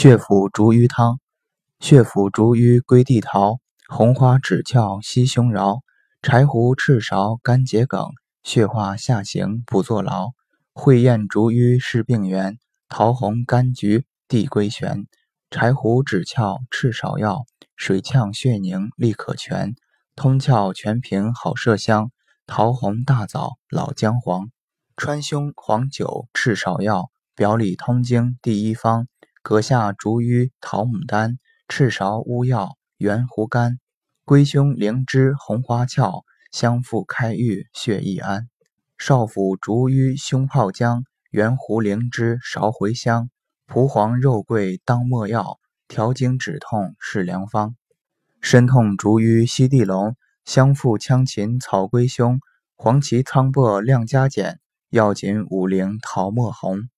血府逐瘀汤，血府逐瘀归地桃，红花枳壳西胸饶，柴胡赤芍甘桔梗，血化下行不坐牢。会厌逐瘀是病源，桃红柑橘地归旋。柴胡枳壳赤芍药，水呛血凝立可全。通窍全凭好麝香，桃红大枣老姜黄。川芎黄酒赤芍药，表里通经第一方。阁下逐瘀桃牡丹，赤芍乌药圆胡甘，归胸灵芝红花俏，相附开郁血易安。少府逐瘀胸泡姜，圆胡灵芝芍茴香，蒲黄肉桂当没药，调经止痛是良方。身痛逐瘀西地龙，相附羌芹草归胸，黄芪苍柏亮加减，药锦五苓桃沫红。